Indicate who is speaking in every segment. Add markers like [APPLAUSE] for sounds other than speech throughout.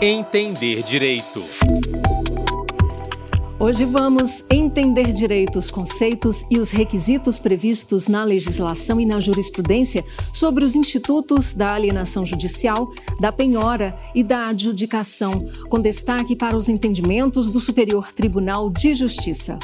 Speaker 1: Entender Direito.
Speaker 2: Hoje vamos entender direito os conceitos e os requisitos previstos na legislação e na jurisprudência sobre os institutos da alienação judicial, da penhora e da adjudicação, com destaque para os entendimentos do Superior Tribunal de Justiça.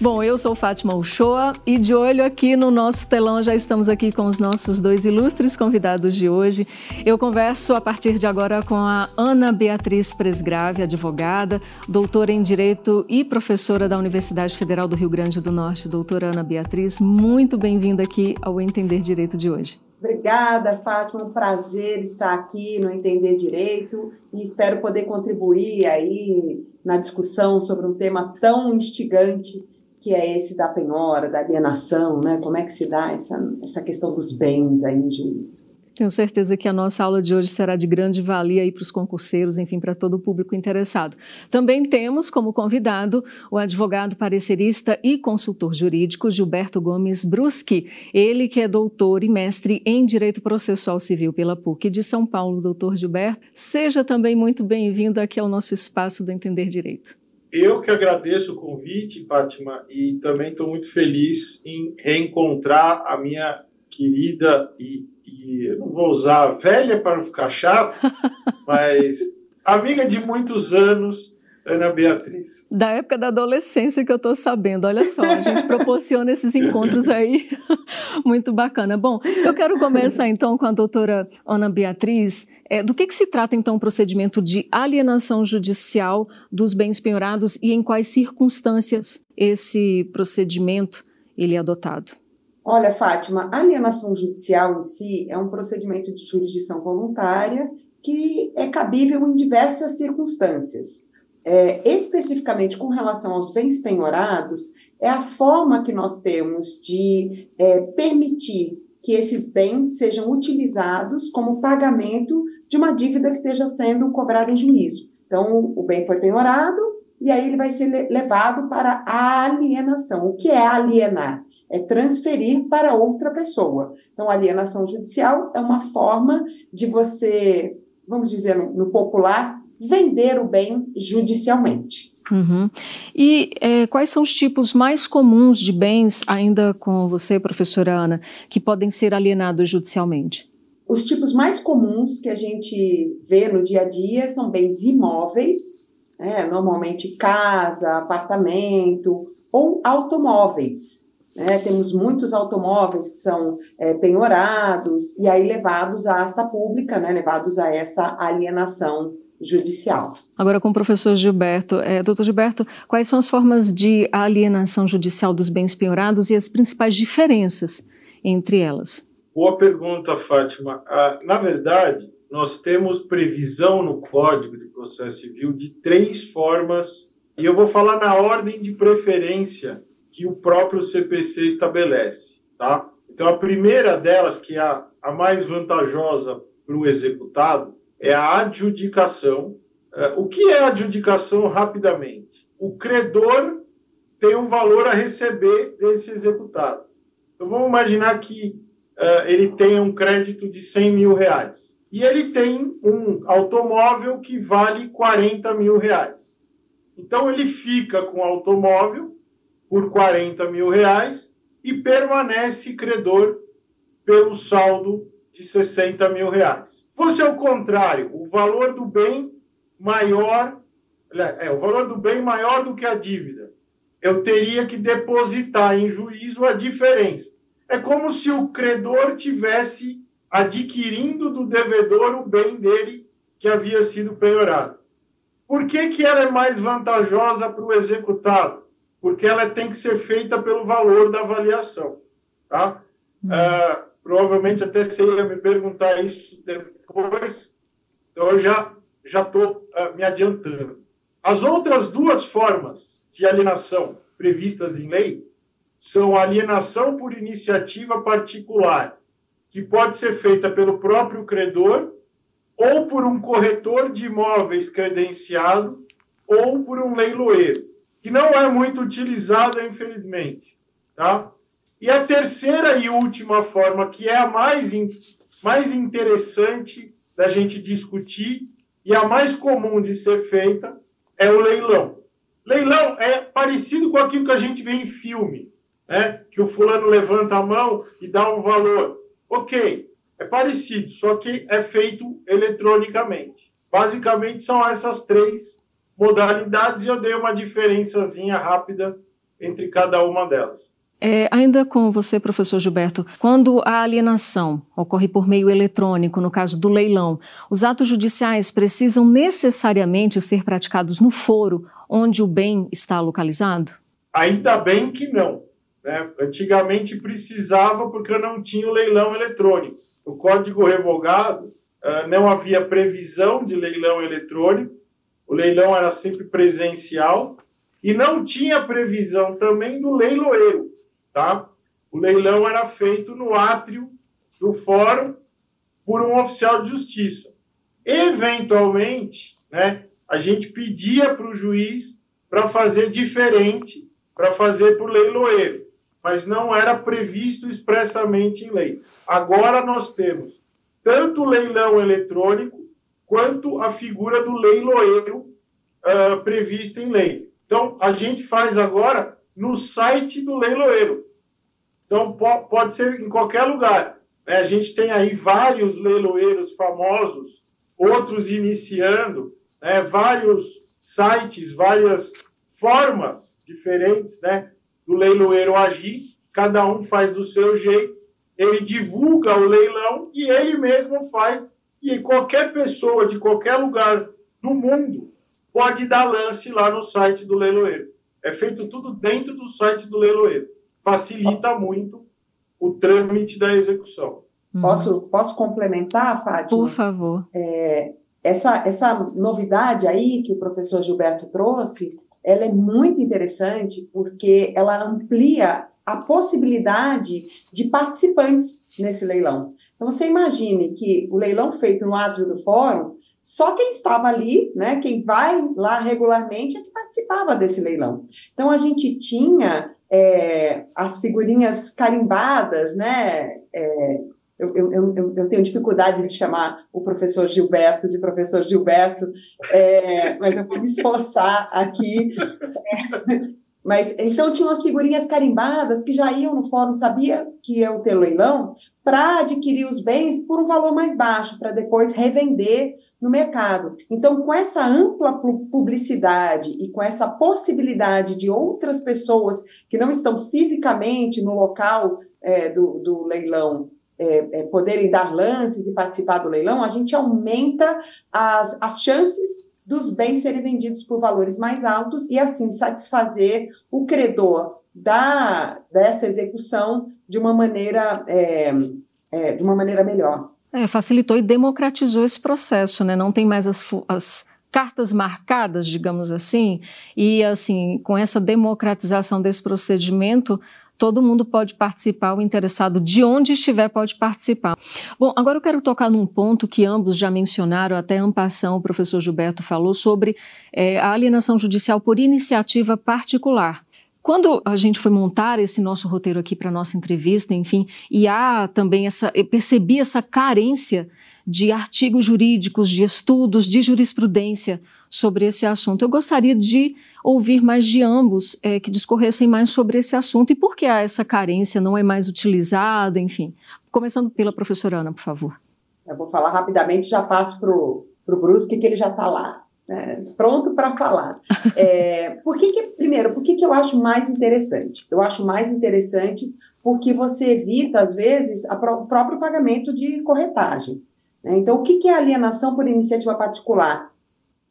Speaker 2: Bom, eu sou Fátima Uchoa e de olho aqui no nosso telão já estamos aqui com os nossos dois ilustres convidados de hoje. Eu converso a partir de agora com a Ana Beatriz Presgrave, advogada, doutora em Direito e professora da Universidade Federal do Rio Grande do Norte. Doutora Ana Beatriz, muito bem-vinda aqui ao Entender Direito de hoje.
Speaker 3: Obrigada, Fátima. Um prazer estar aqui no Entender Direito e espero poder contribuir aí na discussão sobre um tema tão instigante que é esse da penhora, da alienação, né? Como é que se dá essa, essa questão dos bens aí em juízo?
Speaker 2: Tenho certeza que a nossa aula de hoje será de grande valia aí para os concurseiros, enfim, para todo o público interessado. Também temos como convidado o advogado parecerista e consultor jurídico Gilberto Gomes Bruschi, ele que é doutor e mestre em Direito Processual Civil pela PUC de São Paulo. Doutor Gilberto, seja também muito bem-vindo aqui ao nosso espaço do Entender Direito.
Speaker 4: Eu que agradeço o convite, Fátima, e também estou muito feliz em reencontrar a minha querida e, e não vou usar velha para não ficar chato, [LAUGHS] mas amiga de muitos anos, Ana Beatriz.
Speaker 2: Da época da adolescência que eu estou sabendo, olha só, a gente proporciona esses encontros aí, [LAUGHS] muito bacana. Bom, eu quero começar então com a doutora Ana Beatriz. É, do que, que se trata então o procedimento de alienação judicial dos bens penhorados e em quais circunstâncias esse procedimento ele é adotado?
Speaker 3: Olha, Fátima, a alienação judicial em si é um procedimento de jurisdição voluntária que é cabível em diversas circunstâncias é, especificamente com relação aos bens penhorados, é a forma que nós temos de é, permitir que esses bens sejam utilizados como pagamento de uma dívida que esteja sendo cobrada em juízo. Então, o bem foi penhorado e aí ele vai ser levado para a alienação. O que é alienar? É transferir para outra pessoa. Então, alienação judicial é uma forma de você, vamos dizer no, no popular, vender o bem judicialmente.
Speaker 2: Uhum. E é, quais são os tipos mais comuns de bens, ainda com você, professora Ana, que podem ser alienados judicialmente?
Speaker 3: Os tipos mais comuns que a gente vê no dia a dia são bens imóveis, né, normalmente casa, apartamento ou automóveis. Né? Temos muitos automóveis que são é, penhorados e aí levados à asta pública, né, levados a essa alienação judicial.
Speaker 2: Agora com o professor Gilberto. É, doutor Gilberto, quais são as formas de alienação judicial dos bens penhorados e as principais diferenças entre elas?
Speaker 4: Boa pergunta, Fátima. Ah, na verdade, nós temos previsão no Código de Processo Civil de três formas, e eu vou falar na ordem de preferência que o próprio CPC estabelece. Tá? Então, a primeira delas, que é a, a mais vantajosa para o executado, é a adjudicação. É, o que é adjudicação rapidamente? O credor tem um valor a receber desse executado. Então vamos imaginar que uh, ele tenha um crédito de 100 mil reais e ele tem um automóvel que vale 40 mil reais. Então ele fica com o automóvel por 40 mil reais e permanece credor pelo saldo de 60 mil reais. Fosse ao contrário, o valor do bem maior, é, o valor do bem maior do que a dívida, eu teria que depositar em juízo a diferença. É como se o credor tivesse adquirindo do devedor o bem dele que havia sido penhorado. Por que, que ela é mais vantajosa para o executado? Porque ela tem que ser feita pelo valor da avaliação. Tá? Hum. Uh, provavelmente até você ia me perguntar isso depois, então eu já já estou uh, me adiantando. As outras duas formas de alienação previstas em lei são alienação por iniciativa particular, que pode ser feita pelo próprio credor ou por um corretor de imóveis credenciado ou por um leiloeiro, que não é muito utilizada, infelizmente, tá? E a terceira e última forma, que é a mais, in, mais interessante da gente discutir e a mais comum de ser feita, é o leilão. Leilão é parecido com aquilo que a gente vê em filme, né? que o fulano levanta a mão e dá um valor. Ok, é parecido, só que é feito eletronicamente. Basicamente são essas três modalidades e eu dei uma diferençazinha rápida entre cada uma delas.
Speaker 2: É, ainda com você, professor Gilberto, quando a alienação ocorre por meio eletrônico, no caso do leilão, os atos judiciais precisam necessariamente ser praticados no foro onde o bem está localizado?
Speaker 4: Ainda bem que não. Né? Antigamente precisava porque não tinha o leilão eletrônico. No Código Revogado uh, não havia previsão de leilão eletrônico, o leilão era sempre presencial e não tinha previsão também do leiloeiro tá? O leilão era feito no átrio do fórum por um oficial de justiça. Eventualmente, né, a gente pedia para o juiz para fazer diferente, para fazer por leiloeiro, mas não era previsto expressamente em lei. Agora nós temos tanto o leilão eletrônico quanto a figura do leiloeiro uh, prevista em lei. Então, a gente faz agora no site do leiloeiro. Então, pode ser em qualquer lugar. Né? A gente tem aí vários leiloeiros famosos, outros iniciando, né? vários sites, várias formas diferentes né? do leiloeiro agir, cada um faz do seu jeito, ele divulga o leilão e ele mesmo faz, e qualquer pessoa de qualquer lugar do mundo pode dar lance lá no site do leiloeiro. É feito tudo dentro do site do leiloeiro facilita posso? muito o trâmite da execução.
Speaker 3: Uhum. Posso, posso complementar, Fátima?
Speaker 2: Por favor.
Speaker 3: É, essa, essa novidade aí que o professor Gilberto trouxe, ela é muito interessante porque ela amplia a possibilidade de participantes nesse leilão. Então, você imagine que o leilão feito no átrio do fórum, só quem estava ali, né, quem vai lá regularmente é que participava desse leilão. Então, a gente tinha é, as figurinhas carimbadas, né? É, eu, eu, eu, eu, tenho dificuldade de chamar o professor Gilberto de professor Gilberto, é, mas eu vou me esforçar aqui. Mas então tinham as figurinhas carimbadas que já iam no fórum, sabia que ia ter leilão, para adquirir os bens por um valor mais baixo, para depois revender no mercado. Então, com essa ampla publicidade e com essa possibilidade de outras pessoas que não estão fisicamente no local é, do, do leilão é, é, poderem dar lances e participar do leilão, a gente aumenta as, as chances dos bens serem vendidos por valores mais altos e assim satisfazer o credor da, dessa execução de uma maneira, é, é, de uma maneira melhor.
Speaker 2: É, facilitou e democratizou esse processo, né? Não tem mais as, as cartas marcadas, digamos assim, e assim, com essa democratização desse procedimento, todo mundo pode participar, o interessado de onde estiver pode participar. Bom, agora eu quero tocar num ponto que ambos já mencionaram, até ampação o professor Gilberto falou sobre é, a alienação judicial por iniciativa particular. Quando a gente foi montar esse nosso roteiro aqui para nossa entrevista, enfim, e há também essa, eu percebi essa carência de artigos jurídicos, de estudos, de jurisprudência sobre esse assunto. Eu gostaria de ouvir mais de ambos é, que discorressem mais sobre esse assunto e por que há essa carência, não é mais utilizado, enfim. Começando pela professora Ana, por favor.
Speaker 3: Eu vou falar rapidamente, já passo para o Brusque, que ele já está lá. Né, pronto para falar. É, por que, que primeiro, por que, que eu acho mais interessante? Eu acho mais interessante porque você evita, às vezes, o próprio pagamento de corretagem. Né? Então, o que é alienação por iniciativa particular?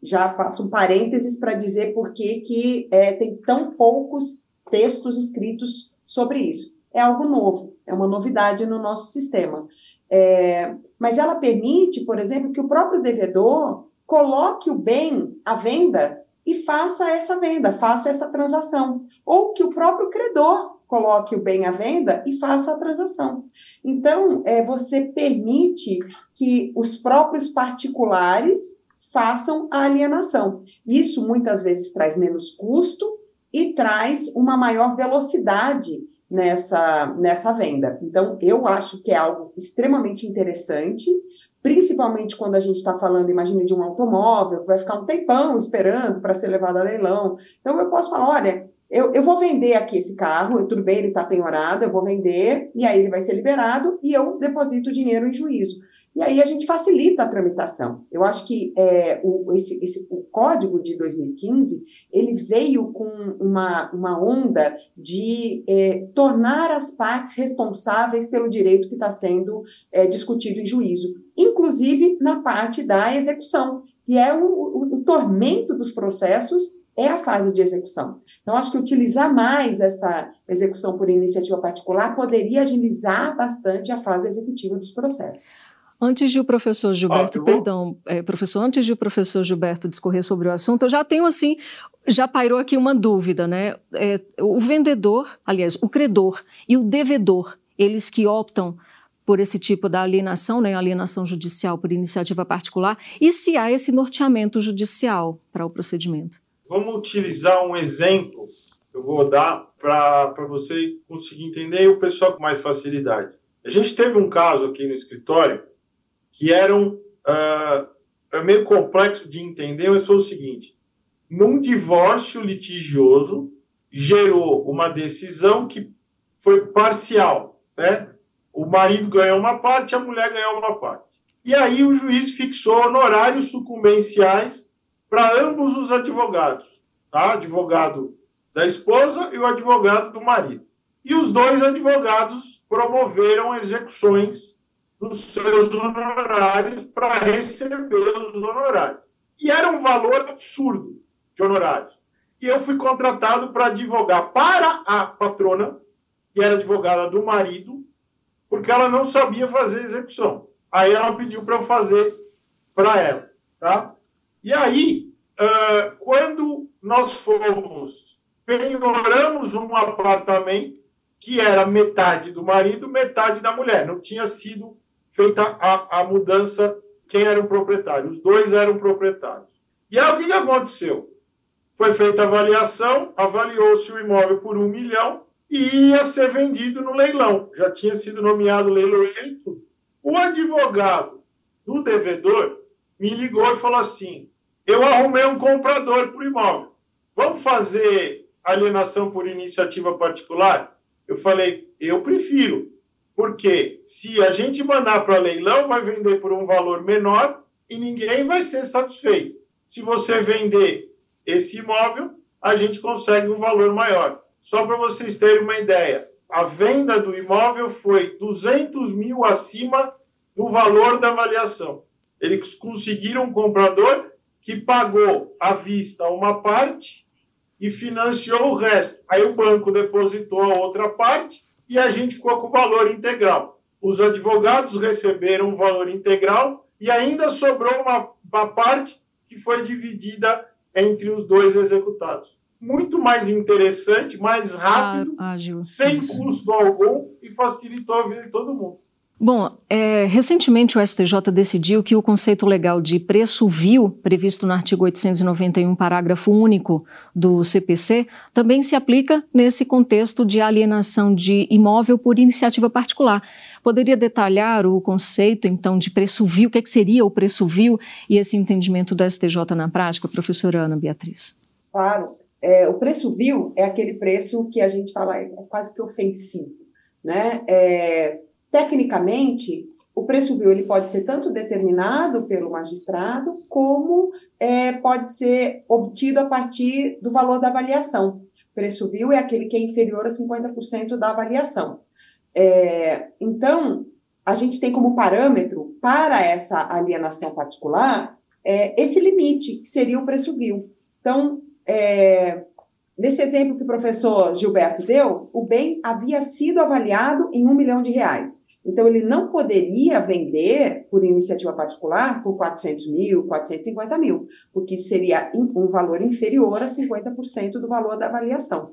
Speaker 3: Já faço um parênteses para dizer por que, que é, tem tão poucos textos escritos sobre isso. É algo novo, é uma novidade no nosso sistema. É, mas ela permite, por exemplo, que o próprio devedor coloque o bem à venda e faça essa venda, faça essa transação. Ou que o próprio credor coloque o bem à venda e faça a transação. Então, é, você permite que os próprios particulares façam a alienação. Isso muitas vezes traz menos custo e traz uma maior velocidade nessa, nessa venda. Então, eu acho que é algo extremamente interessante, principalmente quando a gente está falando, imagine, de um automóvel que vai ficar um tempão esperando para ser levado a leilão. Então, eu posso falar: olha, eu, eu vou vender aqui esse carro, tudo bem, ele está penhorado, eu vou vender, e aí ele vai ser liberado e eu deposito o dinheiro em juízo. E aí a gente facilita a tramitação. Eu acho que é, o, esse, esse, o código de 2015, ele veio com uma, uma onda de é, tornar as partes responsáveis pelo direito que está sendo é, discutido em juízo, inclusive na parte da execução, que é o, o, o tormento dos processos é a fase de execução. Então, acho que utilizar mais essa execução por iniciativa particular poderia agilizar bastante a fase executiva dos processos.
Speaker 2: Antes de o professor Gilberto, ah, perdão, é, professor, antes de o professor Gilberto discorrer sobre o assunto, eu já tenho assim, já pairou aqui uma dúvida, né? É, o vendedor, aliás, o credor e o devedor, eles que optam por esse tipo da alienação, né, alienação judicial por iniciativa particular, e se há esse norteamento judicial para o procedimento?
Speaker 4: Vamos utilizar um exemplo eu vou dar para você conseguir entender e o pessoal com mais facilidade. A gente teve um caso aqui no escritório que era um, uh, meio complexo de entender, mas foi o seguinte: num divórcio litigioso, gerou uma decisão que foi parcial, né? O marido ganhou uma parte, a mulher ganhou uma parte. E aí o juiz fixou honorários sucumbenciais para ambos os advogados, tá? Advogado da esposa e o advogado do marido. E os dois advogados promoveram execuções dos seus honorários para receber os honorários. E era um valor absurdo de honorários. E eu fui contratado para advogar para a patrona, que era advogada do marido, porque ela não sabia fazer execução. Aí ela pediu para eu fazer para ela, tá? E aí, uh, quando nós fomos, penhoramos um apartamento que era metade do marido, metade da mulher. Não tinha sido feita a, a mudança quem era o proprietário. Os dois eram proprietários. E aí o que aconteceu? Foi feita a avaliação, avaliou-se o imóvel por um milhão e ia ser vendido no leilão. Já tinha sido nomeado leiloeiro e tudo. O advogado do devedor me ligou e falou assim: eu arrumei um comprador para o imóvel. Vamos fazer alienação por iniciativa particular? Eu falei, eu prefiro, porque se a gente mandar para leilão, vai vender por um valor menor e ninguém vai ser satisfeito. Se você vender esse imóvel, a gente consegue um valor maior. Só para vocês terem uma ideia, a venda do imóvel foi 200 mil acima do valor da avaliação. Eles conseguiram um comprador que pagou à vista uma parte e financiou o resto. Aí o banco depositou a outra parte e a gente ficou com o valor integral. Os advogados receberam o valor integral e ainda sobrou uma, uma parte que foi dividida entre os dois executados. Muito mais interessante, mais rápido, ah, ágil, sem custo algum e facilitou a vida de todo mundo.
Speaker 2: Bom, é, recentemente o STJ decidiu que o conceito legal de preço vil, previsto no artigo 891, parágrafo único do CPC, também se aplica nesse contexto de alienação de imóvel por iniciativa particular. Poderia detalhar o conceito, então, de preço vil? O que, é que seria o preço vil e esse entendimento do STJ na prática, professora Ana Beatriz?
Speaker 3: Claro. É, o preço vil é aquele preço que a gente fala é quase que ofensivo, né? É, Tecnicamente, o preço vil ele pode ser tanto determinado pelo magistrado, como é, pode ser obtido a partir do valor da avaliação. Preço vil é aquele que é inferior a 50% da avaliação. É, então, a gente tem como parâmetro para essa alienação particular é, esse limite, que seria o preço vil. Então, é, nesse exemplo que o professor Gilberto deu, o bem havia sido avaliado em um milhão de reais. Então, ele não poderia vender por iniciativa particular por 400 mil, 450 mil, porque isso seria um valor inferior a 50% do valor da avaliação.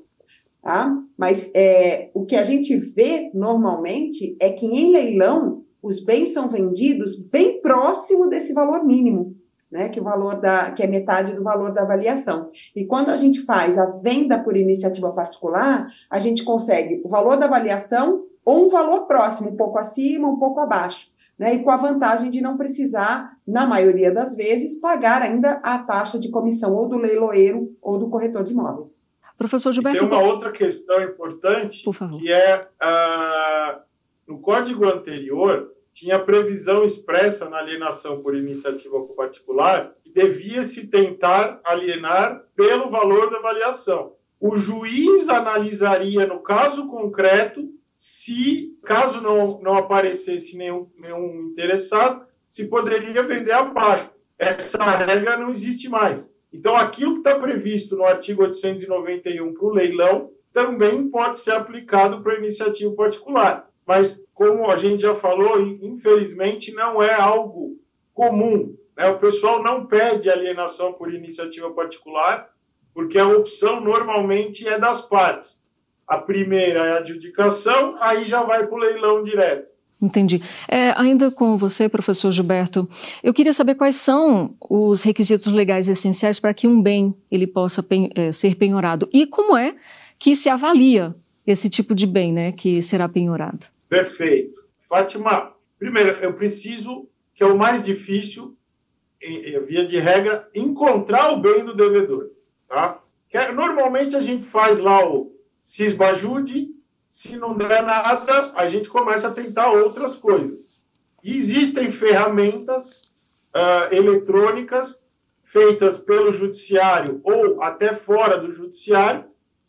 Speaker 3: Tá? Mas é, o que a gente vê normalmente é que em leilão os bens são vendidos bem próximo desse valor mínimo. Né, que o valor da que é metade do valor da avaliação. E quando a gente faz a venda por iniciativa particular, a gente consegue o valor da avaliação ou um valor próximo, um pouco acima, um pouco abaixo. Né, e com a vantagem de não precisar, na maioria das vezes, pagar ainda a taxa de comissão ou do leiloeiro ou do corretor de imóveis.
Speaker 2: Professor Gilberto.
Speaker 4: E tem uma outra questão importante, que é uh, no código anterior tinha previsão expressa na alienação por iniciativa particular que devia-se tentar alienar pelo valor da avaliação. O juiz analisaria no caso concreto se, caso não, não aparecesse nenhum, nenhum interessado, se poderia vender abaixo. Essa regra não existe mais. Então, aquilo que está previsto no artigo 891 para o leilão também pode ser aplicado para iniciativa particular. Mas, como a gente já falou, infelizmente não é algo comum. Né? O pessoal não pede alienação por iniciativa particular, porque a opção normalmente é das partes. A primeira é a adjudicação, aí já vai para o leilão direto.
Speaker 2: Entendi. É, ainda com você, professor Gilberto, eu queria saber quais são os requisitos legais essenciais para que um bem ele possa pen, é, ser penhorado e como é que se avalia esse tipo de bem, né, que será penhorado.
Speaker 4: Perfeito, Fátima. Primeiro, eu preciso que é o mais difícil, via de regra, encontrar o bem do devedor, tá? É, normalmente a gente faz lá o cisbajude se não der nada, a gente começa a tentar outras coisas. E existem ferramentas uh, eletrônicas feitas pelo judiciário ou até fora do judiciário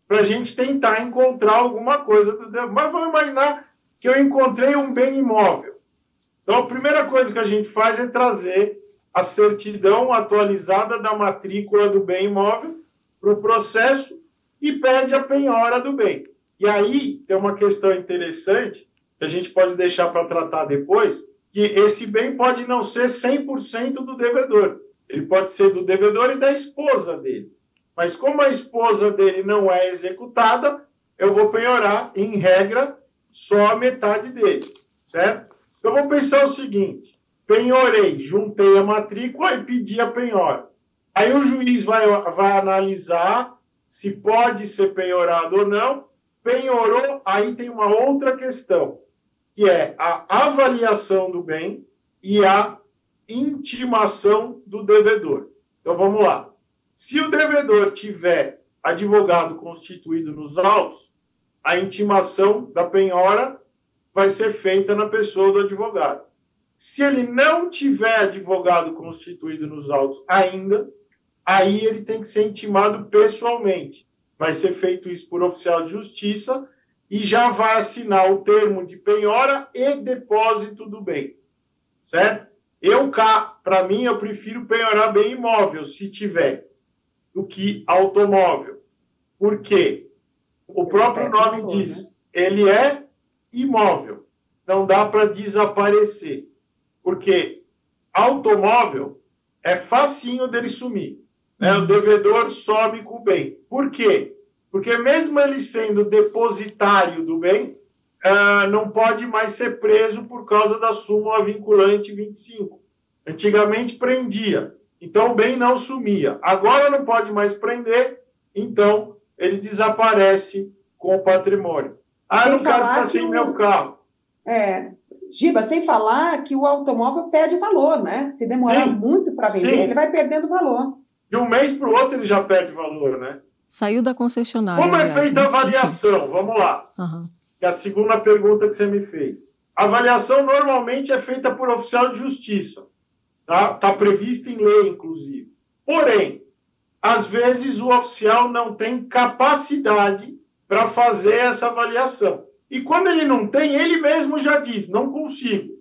Speaker 4: para a gente tentar encontrar alguma coisa. Mas vamos imaginar que eu encontrei um bem imóvel. Então, a primeira coisa que a gente faz é trazer a certidão atualizada da matrícula do bem imóvel para o processo e pede a penhora do bem. E aí tem uma questão interessante que a gente pode deixar para tratar depois, que esse bem pode não ser 100% do devedor. Ele pode ser do devedor e da esposa dele. Mas como a esposa dele não é executada, eu vou penhorar, em regra, só a metade dele, certo? Então vamos pensar o seguinte: penhorei, juntei a matrícula e pedi a penhora. Aí o juiz vai, vai analisar se pode ser penhorado ou não penhorou, aí tem uma outra questão, que é a avaliação do bem e a intimação do devedor. Então vamos lá. Se o devedor tiver advogado constituído nos autos, a intimação da penhora vai ser feita na pessoa do advogado. Se ele não tiver advogado constituído nos autos ainda, aí ele tem que ser intimado pessoalmente. Vai ser feito isso por oficial de justiça e já vai assinar o termo de penhora e depósito do bem. Certo? Eu cá, para mim, eu prefiro penhorar bem imóvel, se tiver, do que automóvel. Por quê? O próprio nome diz, né? ele é imóvel. Não dá para desaparecer. Porque automóvel é facinho dele sumir. Né? O devedor some com o bem. Por quê? Porque mesmo ele sendo depositário do bem, uh, não pode mais ser preso por causa da súmula vinculante 25. Antigamente prendia, então o bem não sumia. Agora não pode mais prender, então ele desaparece com o patrimônio. Ah, sem não quero ficar sem o... meu carro.
Speaker 3: É, Giba, sem falar que o automóvel perde valor, né? Se demorar sim, muito para vender, sim. ele vai perdendo valor
Speaker 4: de um mês para o outro ele já perde valor, né?
Speaker 2: Saiu da concessionária.
Speaker 4: Como é feita né? a avaliação? Vamos lá. Uhum. É a segunda pergunta que você me fez. A avaliação normalmente é feita por oficial de justiça. Está tá prevista em lei, inclusive. Porém, às vezes o oficial não tem capacidade para fazer essa avaliação. E quando ele não tem, ele mesmo já diz: não consigo.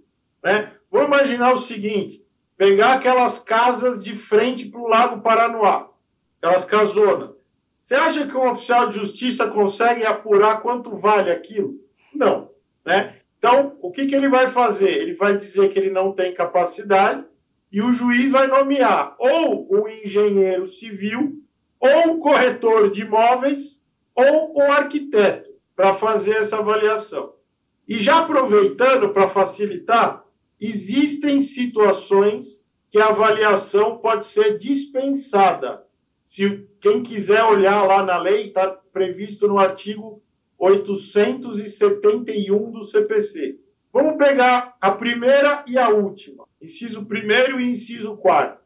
Speaker 4: Né? Vou imaginar o seguinte: pegar aquelas casas de frente para o Lago Paranoá, aquelas casonas. Você acha que um oficial de justiça consegue apurar quanto vale aquilo? Não. Né? Então, o que, que ele vai fazer? Ele vai dizer que ele não tem capacidade e o juiz vai nomear ou um engenheiro civil, ou um corretor de imóveis, ou um arquiteto para fazer essa avaliação. E já aproveitando para facilitar, existem situações que a avaliação pode ser dispensada. Se quem quiser olhar lá na lei, está previsto no artigo 871 do CPC. Vamos pegar a primeira e a última, inciso primeiro e inciso quarto.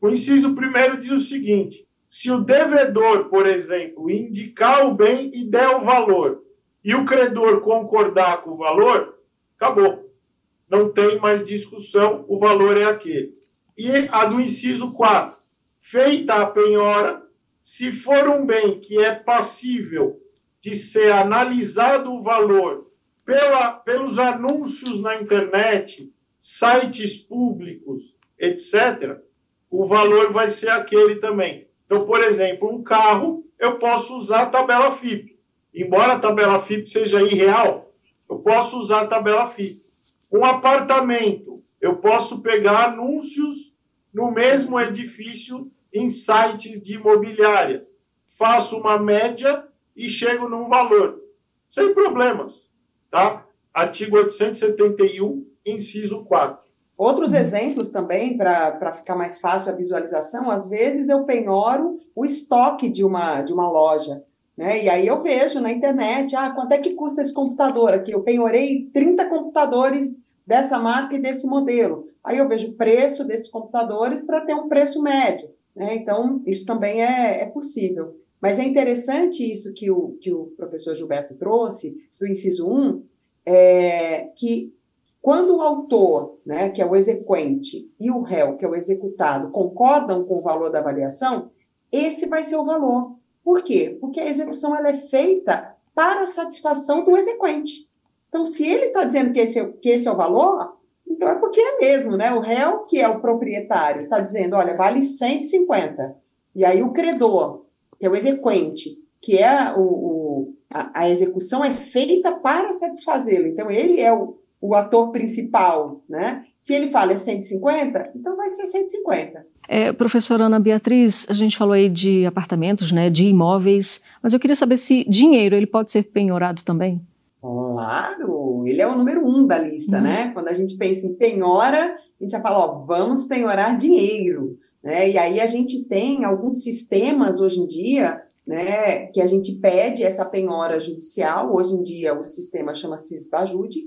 Speaker 4: O inciso primeiro diz o seguinte: se o devedor, por exemplo, indicar o bem e der o valor, e o credor concordar com o valor, acabou. Não tem mais discussão, o valor é aquele. E a do inciso 4, feita a penhora, se for um bem que é passível de ser analisado o valor pela, pelos anúncios na internet, sites públicos, etc., o valor vai ser aquele também. Então, por exemplo, um carro, eu posso usar a tabela FIP. Embora a tabela FIP seja irreal, eu posso usar a tabela FIP. Um apartamento, eu posso pegar anúncios no mesmo edifício em sites de imobiliárias. Faço uma média e chego num valor, sem problemas, tá? Artigo 871, inciso 4.
Speaker 3: Outros exemplos também, para ficar mais fácil a visualização, às vezes eu penhoro o estoque de uma, de uma loja. Né? E aí eu vejo na internet, ah, quanto é que custa esse computador aqui? Eu penhorei 30 computadores dessa marca e desse modelo. Aí eu vejo o preço desses computadores para ter um preço médio. Né? Então, isso também é, é possível. Mas é interessante isso que o, que o professor Gilberto trouxe, do inciso 1, é, que quando o autor, né, que é o exequente, e o réu, que é o executado, concordam com o valor da avaliação, esse vai ser o valor. Por quê? Porque a execução ela é feita para a satisfação do exequente. Então, se ele está dizendo que esse, é, que esse é o valor, então é porque é mesmo, né? O réu, que é o proprietário, está dizendo, olha, vale 150. E aí o credor, é o exequente, que é o, o a, a, execução é feita para satisfazê-lo. Então, ele é o, o ator principal, né? Se ele fala é 150, então vai ser 150.
Speaker 2: É, professora Ana Beatriz, a gente falou aí de apartamentos, né, de imóveis, mas eu queria saber se dinheiro ele pode ser penhorado também?
Speaker 3: Claro, ele é o número um da lista, uhum. né? Quando a gente pensa em penhora, a gente já fala, ó, vamos penhorar dinheiro, né? E aí a gente tem alguns sistemas hoje em dia, né, que a gente pede essa penhora judicial, hoje em dia o sistema chama Cisbajude,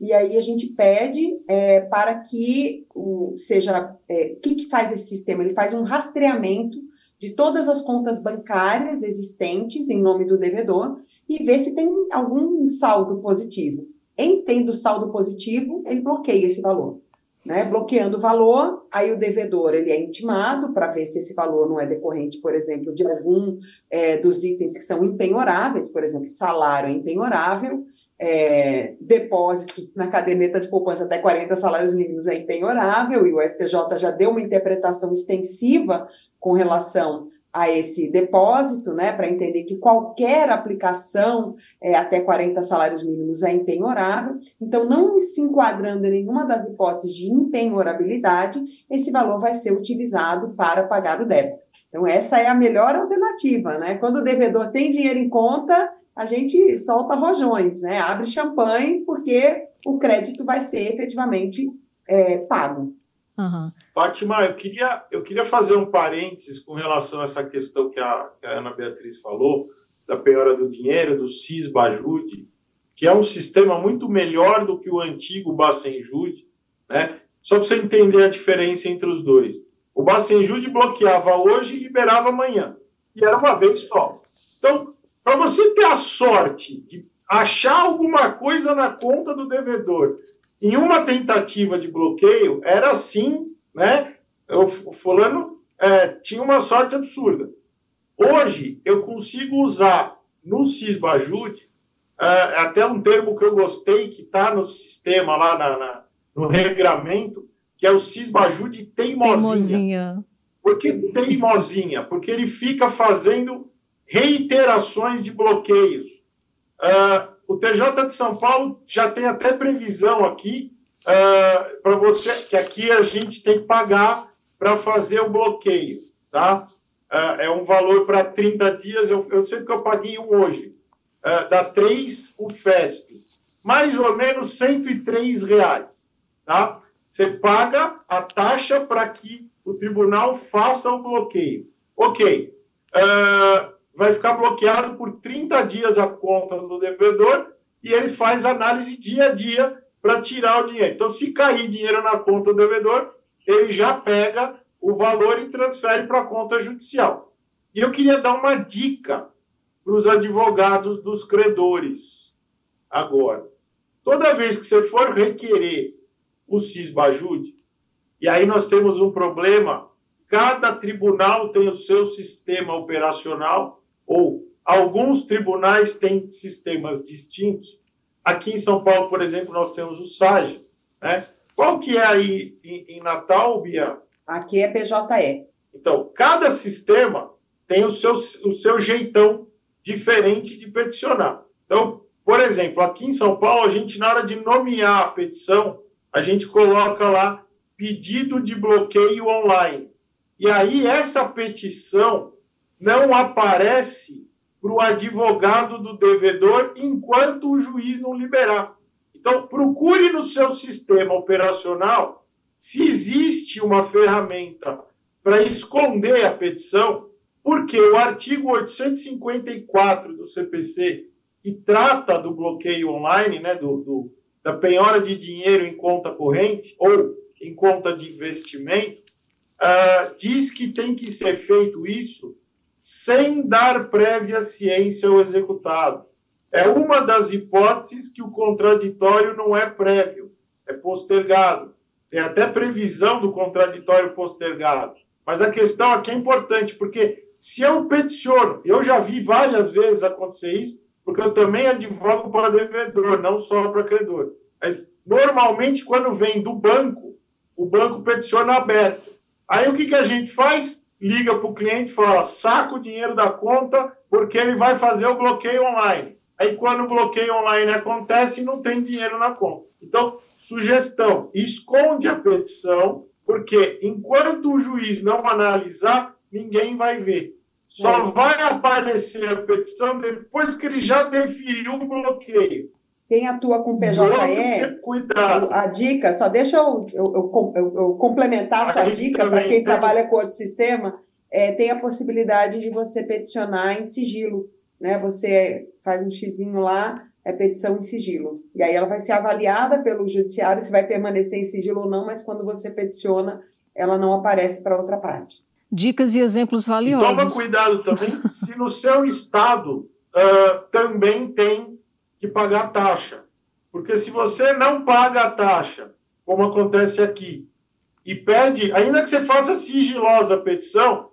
Speaker 3: e aí a gente pede é, para que o, seja. É, o que, que faz esse sistema? Ele faz um rastreamento de todas as contas bancárias existentes em nome do devedor e vê se tem algum saldo positivo. Em tendo saldo positivo, ele bloqueia esse valor. Né? Bloqueando o valor, aí o devedor ele é intimado para ver se esse valor não é decorrente, por exemplo, de algum é, dos itens que são impenhoráveis, por exemplo, salário é impenhorável, é, depósito na caderneta de poupança até 40 salários mínimos é impenhorável, e o STJ já deu uma interpretação extensiva com relação a esse depósito, né, para entender que qualquer aplicação é, até 40 salários mínimos é impenhorável. Então, não se enquadrando em nenhuma das hipóteses de impenhorabilidade, esse valor vai ser utilizado para pagar o débito. Então, essa é a melhor alternativa, né? Quando o devedor tem dinheiro em conta, a gente solta rojões, né? Abre champanhe, porque o crédito vai ser efetivamente é, pago.
Speaker 4: Uhum. Fátima, eu queria, eu queria fazer um parênteses com relação a essa questão que a, que a Ana Beatriz falou, da penhora do dinheiro, do CIS-Bajude, que é um sistema muito melhor do que o antigo Bacenjude, né? Só para você entender a diferença entre os dois. O Bacenjude bloqueava hoje e liberava amanhã. E era uma vez só. Então, para você ter a sorte de achar alguma coisa na conta do devedor em uma tentativa de bloqueio, era assim, né? O fulano é, tinha uma sorte absurda. Hoje, eu consigo usar no Cisbajude, é, até um termo que eu gostei, que está no sistema lá na, na, no regramento, que é o cisbajude teimosinha. teimosinha. Por que teimosinha? Porque ele fica fazendo reiterações de bloqueios. Uh, o TJ de São Paulo já tem até previsão aqui uh, ah, para você, que aqui a gente tem que pagar para fazer o bloqueio, tá? Uh, é um valor para 30 dias, eu, eu sei que eu paguei um hoje. Uh, dá 3 UFESPs, mais ou menos 103 reais, tá? Você paga a taxa para que o tribunal faça o bloqueio. Ok. Uh, vai ficar bloqueado por 30 dias a conta do devedor e ele faz análise dia a dia para tirar o dinheiro. Então, se cair dinheiro na conta do devedor, ele já pega o valor e transfere para a conta judicial. E eu queria dar uma dica para os advogados dos credores agora. Toda vez que você for requerer o CISBAJUDE, e aí nós temos um problema, cada tribunal tem o seu sistema operacional, ou alguns tribunais têm sistemas distintos. Aqui em São Paulo, por exemplo, nós temos o SAGE. Né? Qual que é aí em, em Natal, Bia?
Speaker 3: Aqui é PJE.
Speaker 4: Então, cada sistema tem o seu, o seu jeitão diferente de peticionar. Então, por exemplo, aqui em São Paulo, a gente, na hora de nomear a petição, a gente coloca lá pedido de bloqueio online. E aí, essa petição não aparece para o advogado do devedor enquanto o juiz não liberar. Então, procure no seu sistema operacional se existe uma ferramenta para esconder a petição, porque o artigo 854 do CPC, que trata do bloqueio online, né, do, do, da penhora de dinheiro em conta corrente ou em conta de investimento, uh, diz que tem que ser feito isso sem dar prévia ciência ao executado. É uma das hipóteses que o contraditório não é prévio, é postergado. Tem até previsão do contraditório postergado. Mas a questão aqui é importante, porque se eu peticiono, eu já vi várias vezes acontecer isso, porque eu também advogo para devedor, não só para credor. Mas, normalmente, quando vem do banco, o banco peticiona aberto. Aí, o que, que a gente faz? Liga para o cliente e fala, saca o dinheiro da conta, porque ele vai fazer o bloqueio online. Aí, quando o bloqueio online acontece, não tem dinheiro na conta. Então, sugestão, esconde a petição, porque enquanto o juiz não analisar, ninguém vai ver. Só é. vai aparecer a petição depois que ele já definiu o bloqueio.
Speaker 3: Quem atua com PJE, a dica, só deixa eu, eu, eu, eu complementar a sua dica para quem tem. trabalha com outro sistema, é, tem a possibilidade de você peticionar em sigilo. Né? Você faz um xizinho lá, é petição em sigilo. E aí ela vai ser avaliada pelo judiciário se vai permanecer em sigilo ou não, mas quando você peticiona, ela não aparece para outra parte
Speaker 2: dicas e exemplos valiosos.
Speaker 4: E toma cuidado também se no seu estado uh, também tem que pagar taxa. Porque se você não paga a taxa, como acontece aqui, e pede, ainda que você faça sigilosa a petição,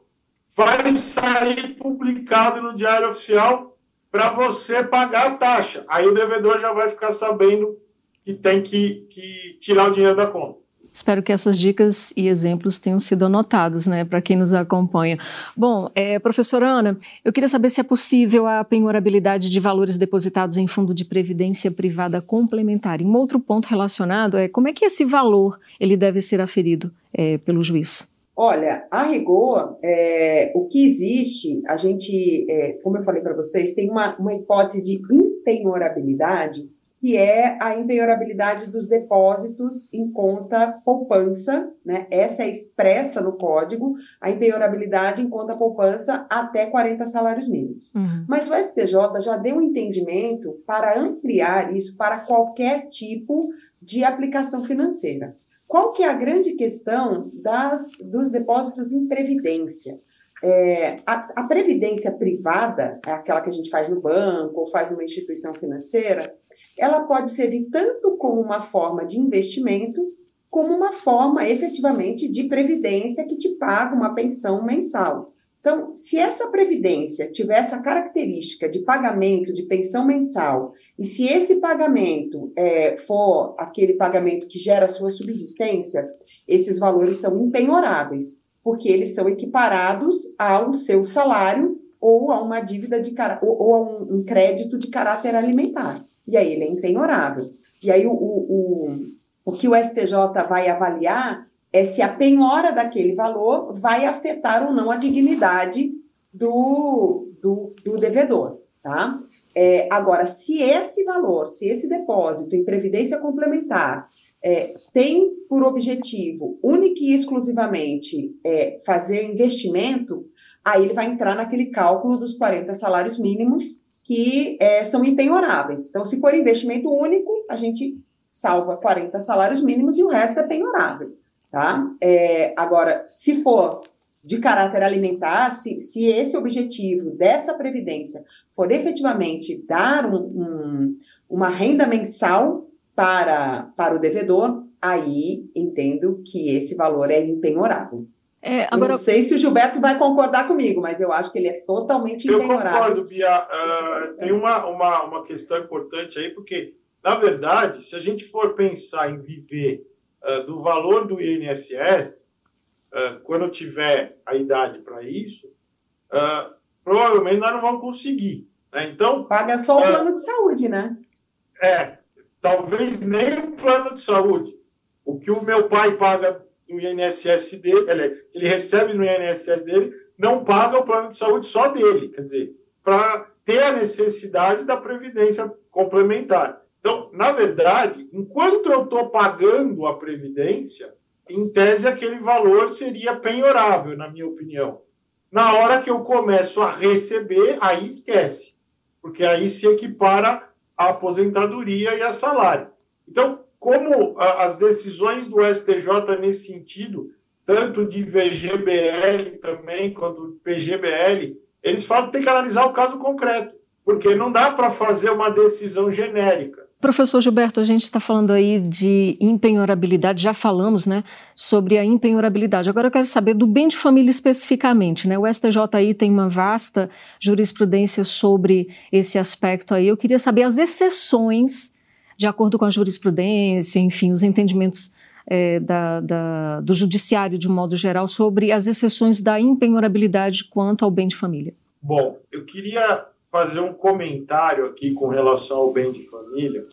Speaker 4: vai sair publicado no Diário Oficial para você pagar a taxa. Aí o devedor já vai ficar sabendo que tem que, que tirar o dinheiro da conta.
Speaker 2: Espero que essas dicas e exemplos tenham sido anotados, né, para quem nos acompanha. Bom, é, professora Ana, eu queria saber se é possível a penhorabilidade de valores depositados em fundo de previdência privada complementar. E um outro ponto relacionado é como é que esse valor ele deve ser aferido é, pelo juiz.
Speaker 3: Olha, a rigor, é, o que existe, a gente, é, como eu falei para vocês, tem uma, uma hipótese de impenhorabilidade que é a empenhorabilidade dos depósitos em conta poupança, né? Essa é expressa no código, a empenhorabilidade em conta poupança até 40 salários mínimos. Uhum. Mas o STJ já deu um entendimento para ampliar isso para qualquer tipo de aplicação financeira. Qual que é a grande questão das, dos depósitos em previdência? É, a, a previdência privada, é aquela que a gente faz no banco ou faz numa instituição financeira, ela pode servir tanto como uma forma de investimento, como uma forma efetivamente de previdência que te paga uma pensão mensal. Então, se essa previdência tiver essa característica de pagamento de pensão mensal, e se esse pagamento é, for aquele pagamento que gera sua subsistência, esses valores são impenhoráveis, porque eles são equiparados ao seu salário ou a uma dívida de ou, ou a um, um crédito de caráter alimentar e aí ele é impenhorável. E aí o, o, o, o que o STJ vai avaliar é se a penhora daquele valor vai afetar ou não a dignidade do, do, do devedor, tá? É, agora, se esse valor, se esse depósito em previdência complementar é, tem por objetivo único e exclusivamente é, fazer investimento, aí ele vai entrar naquele cálculo dos 40 salários mínimos que é, são impenhoráveis. Então, se for investimento único, a gente salva 40 salários mínimos e o resto é penhorável. Tá? É, agora, se for de caráter alimentar, se, se esse objetivo dessa previdência for efetivamente dar um, um, uma renda mensal para, para o devedor, aí entendo que esse valor é impenhorável. É, agora... Não sei se o Gilberto vai concordar comigo, mas eu acho que ele é totalmente.
Speaker 4: Eu concordo, Bia. Uh, tem uma, uma, uma questão importante aí, porque, na verdade, se a gente for pensar em viver uh, do valor do INSS, uh, ah, quando tiver a idade para isso, provavelmente nós não vamos conseguir. Né? Então,
Speaker 3: Paga só o plano de saúde, né?
Speaker 4: É, talvez nem o plano de saúde. O que o meu pai paga no INSS dele, ele, recebe no INSS dele, não paga o plano de saúde só dele, quer dizer, para ter a necessidade da previdência complementar. Então, na verdade, enquanto eu estou pagando a previdência, em tese aquele valor seria penhorável, na minha opinião. Na hora que eu começo a receber, aí esquece, porque aí se equipara a aposentadoria e a salário. Então, como as decisões do STJ nesse sentido, tanto de VGBL também, quanto PGBL, eles falam que tem que analisar o caso concreto, porque não dá para fazer uma decisão genérica.
Speaker 2: Professor Gilberto, a gente está falando aí de empenhorabilidade, já falamos né, sobre a empenhorabilidade. Agora eu quero saber do bem de família especificamente. Né? O STJI tem uma vasta jurisprudência sobre esse aspecto aí. Eu queria saber as exceções, de acordo com a jurisprudência, enfim, os entendimentos é, da, da, do judiciário de um modo geral, sobre as exceções da empenhorabilidade quanto ao bem de família.
Speaker 4: Bom, eu queria fazer um comentário aqui com relação ao bem de família.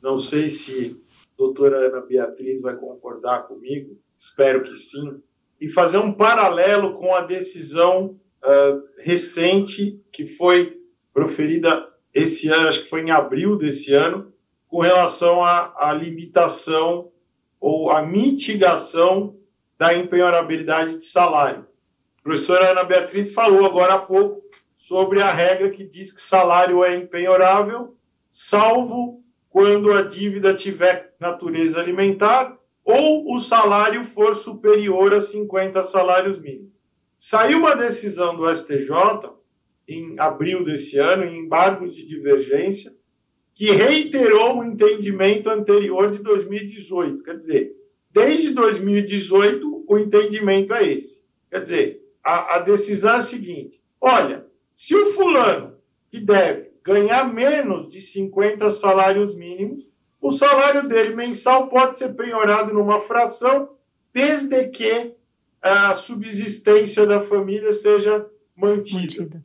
Speaker 4: Não sei se a doutora Ana Beatriz vai concordar comigo, espero que sim, e fazer um paralelo com a decisão uh, recente que foi proferida esse ano, acho que foi em abril desse ano, com relação à, à limitação ou à mitigação da empenhorabilidade de salário. A professora Ana Beatriz falou agora há pouco sobre a regra que diz que salário é empenhorável, salvo quando a dívida tiver natureza alimentar ou o salário for superior a 50 salários mínimos. Saiu uma decisão do STJ em abril desse ano, em embargos de divergência, que reiterou o entendimento anterior de 2018. Quer dizer, desde 2018 o entendimento é esse. Quer dizer, a, a decisão é a seguinte: olha, se o fulano que deve ganhar menos de 50 salários mínimos, o salário dele mensal pode ser penhorado numa fração, desde que a subsistência da família seja mantida. mantida.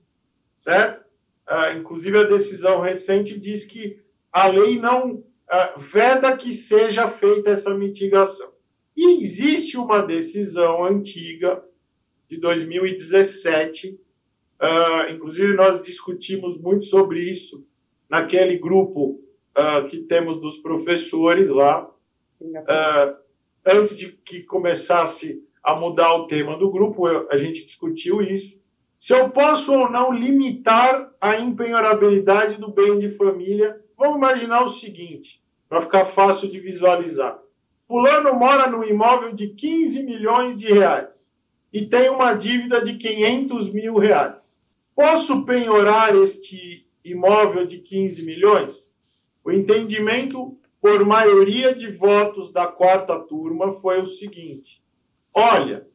Speaker 4: Certo? Ah, inclusive, a decisão recente diz que a lei não ah, veda que seja feita essa mitigação. E existe uma decisão antiga, de 2017, Uh, inclusive, nós discutimos muito sobre isso naquele grupo que temos dos professores lá. Antes de que começasse a mudar o tema do grupo, eu, a gente discutiu isso. Se eu posso ou não limitar a empenhorabilidade do bem de família, vamos imaginar o seguinte, para ficar fácil de visualizar. Fulano mora num imóvel de 15 milhões de reais e tem uma dívida de 500 mil reais. Posso penhorar este imóvel de 15 milhões? O entendimento por maioria de votos da quarta turma foi o seguinte: olha,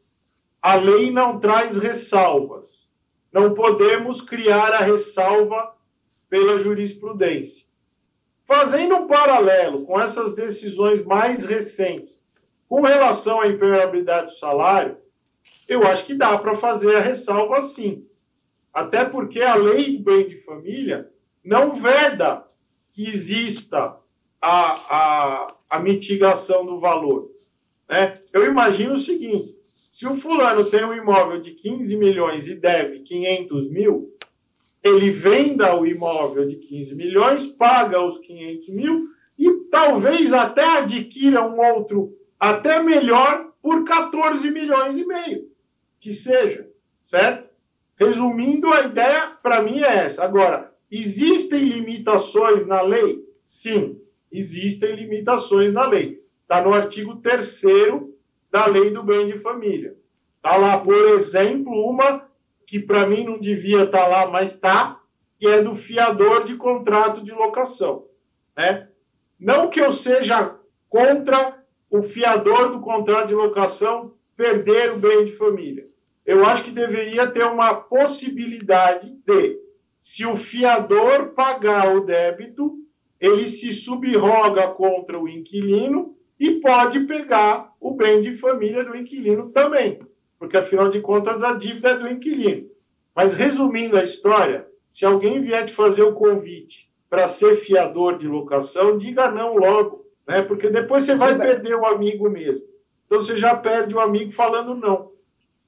Speaker 4: a lei não traz ressalvas. Não podemos criar a ressalva pela jurisprudência. Fazendo um paralelo com essas decisões mais recentes com relação à impenhorabilidade do salário, eu acho que dá para fazer a ressalva sim. Até porque a lei do bem de família não veda que exista a, a, a mitigação do valor. Né? Eu imagino o seguinte: se o fulano tem um imóvel de 15 milhões e deve 500 mil, ele venda o imóvel de 15 milhões, paga os 500 mil e talvez até adquira um outro até melhor por 14 milhões e meio. Que seja, certo? Resumindo, a ideia para mim é essa. Agora, existem limitações na lei? Sim, existem limitações na lei. Está no artigo 3 da lei do bem de família. Está lá, por exemplo, uma que para mim não devia estar tá lá, mas está, que é do fiador de contrato de locação. Né? Não que eu seja contra o fiador do contrato de locação perder o bem de família. Eu acho que deveria ter uma possibilidade de, se o fiador pagar o débito, ele se subroga contra o inquilino e pode pegar o bem de família do inquilino também, porque afinal de contas a dívida é do inquilino. Mas resumindo a história, se alguém vier te fazer o convite para ser fiador de locação, diga não logo né? Porque depois você vai perder o amigo mesmo. Então você já perde o amigo falando não.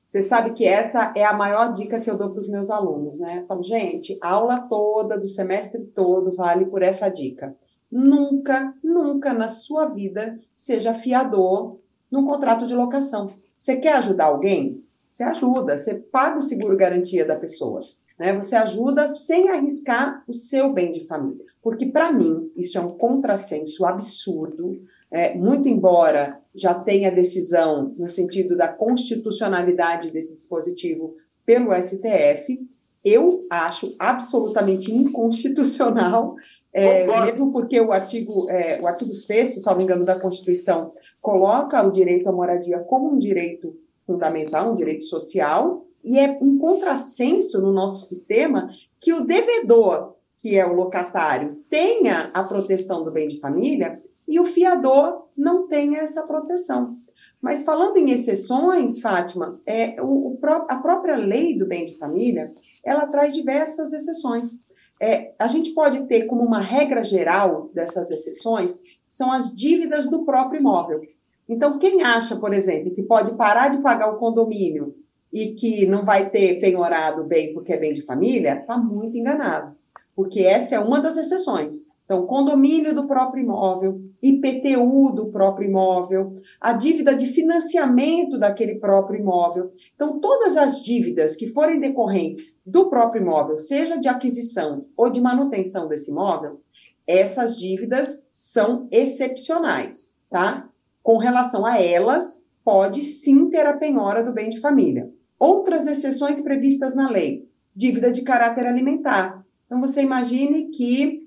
Speaker 3: Você sabe que essa é a maior dica que eu dou para os meus alunos, né? Eu falo, gente, a aula toda, do semestre todo, vale por essa dica. Nunca, nunca na sua vida seja fiador num contrato de locação. Você quer ajudar alguém? Você ajuda, você paga o seguro garantia da pessoa. Né? Você ajuda sem arriscar o seu bem de família. Porque, para mim, isso é um contrassenso absurdo, é, muito embora já tenha decisão no sentido da constitucionalidade desse dispositivo pelo STF, eu acho absolutamente inconstitucional, é, mesmo porque o artigo, é, o artigo 6, salvo engano, da Constituição, coloca o direito à moradia como um direito fundamental, um direito social, e é um contrassenso no nosso sistema que o devedor que é o locatário, tenha a proteção do bem de família e o fiador não tenha essa proteção. Mas falando em exceções, Fátima, é, o, o, a própria lei do bem de família, ela traz diversas exceções. É, a gente pode ter como uma regra geral dessas exceções, são as dívidas do próprio imóvel. Então, quem acha, por exemplo, que pode parar de pagar o condomínio e que não vai ter penhorado bem porque é bem de família, está muito enganado porque essa é uma das exceções. Então, condomínio do próprio imóvel, IPTU do próprio imóvel, a dívida de financiamento daquele próprio imóvel. Então, todas as dívidas que forem decorrentes do próprio imóvel, seja de aquisição ou de manutenção desse imóvel, essas dívidas são excepcionais, tá? Com relação a elas, pode sim ter a penhora do bem de família. Outras exceções previstas na lei: dívida de caráter alimentar, então, você imagine que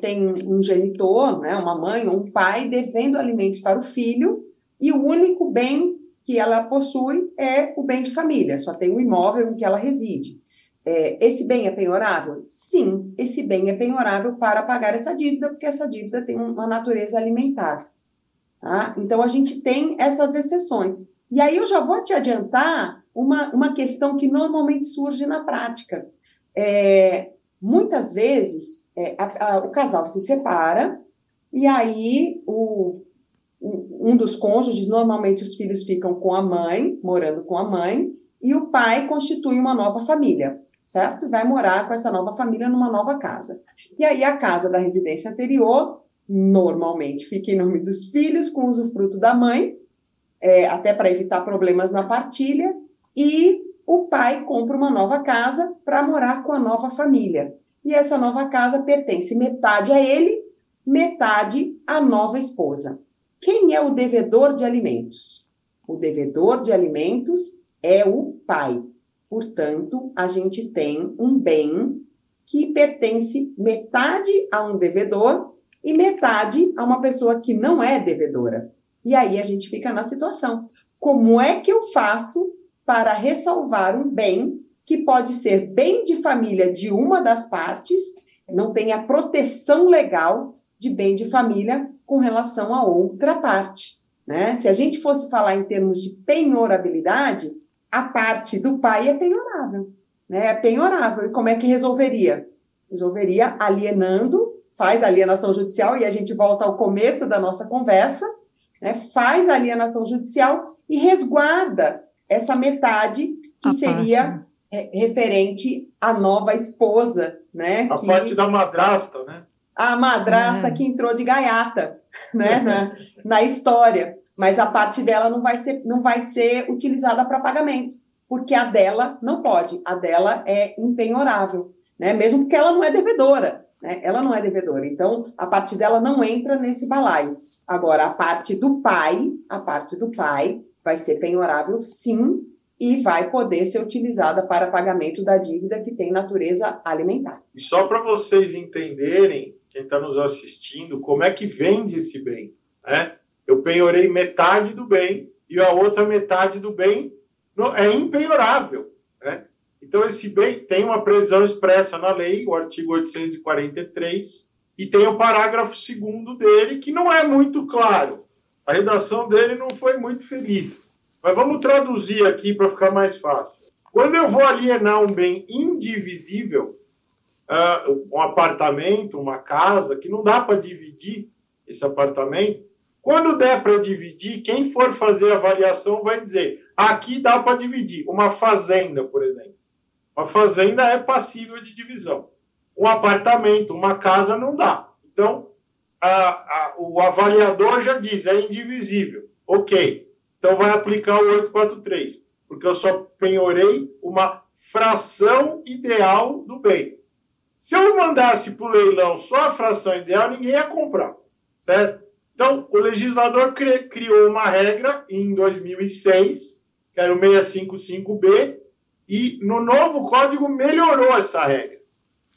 Speaker 3: tem um genitor, né, uma mãe ou um pai devendo alimentos para o filho e o único bem que ela possui é o bem de família, só tem o imóvel em que ela reside. É, esse bem é penhorável? Sim, esse bem é penhorável para pagar essa dívida, porque essa dívida tem uma natureza alimentar. Tá? Então, a gente tem essas exceções. E aí eu já vou te adiantar uma, uma questão que normalmente surge na prática. É, Muitas vezes, é, a, a, o casal se separa e aí o, um dos cônjuges, normalmente os filhos ficam com a mãe, morando com a mãe, e o pai constitui uma nova família, certo? Vai morar com essa nova família numa nova casa. E aí a casa da residência anterior, normalmente, fica em nome dos filhos, com usufruto da mãe, é, até para evitar problemas na partilha, e o pai compra uma nova casa para morar com a nova família. E essa nova casa pertence metade a ele, metade à nova esposa. Quem é o devedor de alimentos? O devedor de alimentos é o pai. Portanto, a gente tem um bem que pertence metade a um devedor e metade a uma pessoa que não é devedora. E aí a gente fica na situação. Como é que eu faço para ressalvar um bem que pode ser bem de família de uma das partes, não tem a proteção legal de bem de família com relação a outra parte. Né? Se a gente fosse falar em termos de penhorabilidade, a parte do pai é penhorável. Né? É penhorável. E como é que resolveria? Resolveria alienando, faz alienação judicial, e a gente volta ao começo da nossa conversa, né? faz alienação judicial e resguarda essa metade que a seria parte. Referente à nova esposa, né?
Speaker 4: A
Speaker 3: que,
Speaker 4: parte da madrasta, né?
Speaker 3: a madrasta é. que entrou de gaiata né, na, na história. Mas a parte dela não vai ser, não vai ser utilizada para pagamento, porque a dela não pode, a dela é impenhorável, né? mesmo porque ela não é devedora. Né? Ela não é devedora, então a parte dela não entra nesse balaio. Agora, a parte do pai, a parte do pai vai ser penhorável, sim, e vai poder ser utilizada para pagamento da dívida que tem natureza alimentar.
Speaker 4: E só para vocês entenderem, quem está nos assistindo, como é que vende esse bem. Né? Eu penhorei metade do bem e a outra metade do bem é impenhorável. Né? Então, esse bem tem uma previsão expressa na lei, o artigo 843, e tem o parágrafo segundo dele, que não é muito claro. A redação dele não foi muito feliz. Mas vamos traduzir aqui para ficar mais fácil. Quando eu vou alienar um bem indivisível, uh, um apartamento, uma casa, que não dá para dividir esse apartamento, quando der para dividir, quem for fazer a avaliação vai dizer: aqui dá para dividir. Uma fazenda, por exemplo. Uma fazenda é passível de divisão. Um apartamento, uma casa, não dá. Então, a, a, o avaliador já diz: é indivisível. Ok. Então, vai aplicar o 843, porque eu só penhorei uma fração ideal do bem. Se eu mandasse para o leilão só a fração ideal, ninguém ia comprar, certo? Então, o legislador criou uma regra em 2006, que era o 655B, e no novo código melhorou essa regra.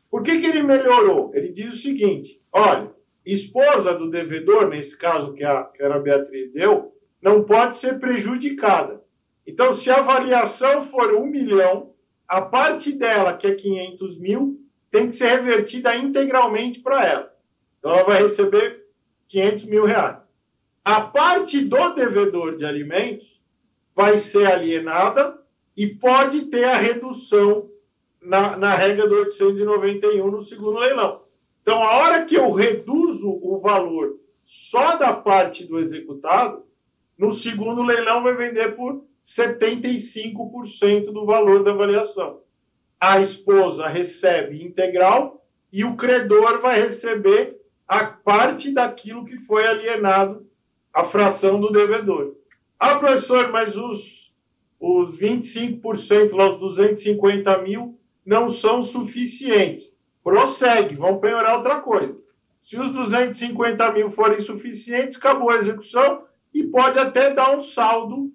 Speaker 4: Por que, que ele melhorou? Ele diz o seguinte: olha, esposa do devedor, nesse caso que a, que a Beatriz deu, não pode ser prejudicada. Então, se a avaliação for um milhão, a parte dela, que é 500 mil, tem que ser revertida integralmente para ela. Então, ela vai receber 500 mil reais. A parte do devedor de alimentos vai ser alienada e pode ter a redução na, na regra do 891 no segundo leilão. Então, a hora que eu reduzo o valor só da parte do executado, no segundo leilão vai vender por 75% do valor da avaliação a esposa recebe integral e o credor vai receber a parte daquilo que foi alienado, a fração do devedor. Ah, professor, mas os, os 25%, lá, os 250 mil, não são suficientes. Prossegue, vamos penhorar outra coisa. Se os 250 mil forem suficientes, acabou a execução e pode até dar um saldo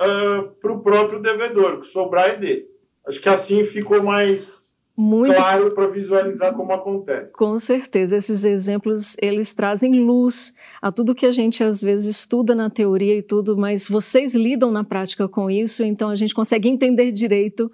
Speaker 4: uh, para o próprio devedor, que sobrar é dele. Acho que assim ficou mais muito claro para visualizar como acontece.
Speaker 2: Com certeza, esses exemplos eles trazem luz a tudo que a gente às vezes estuda na teoria e tudo, mas vocês lidam na prática com isso, então a gente consegue entender direito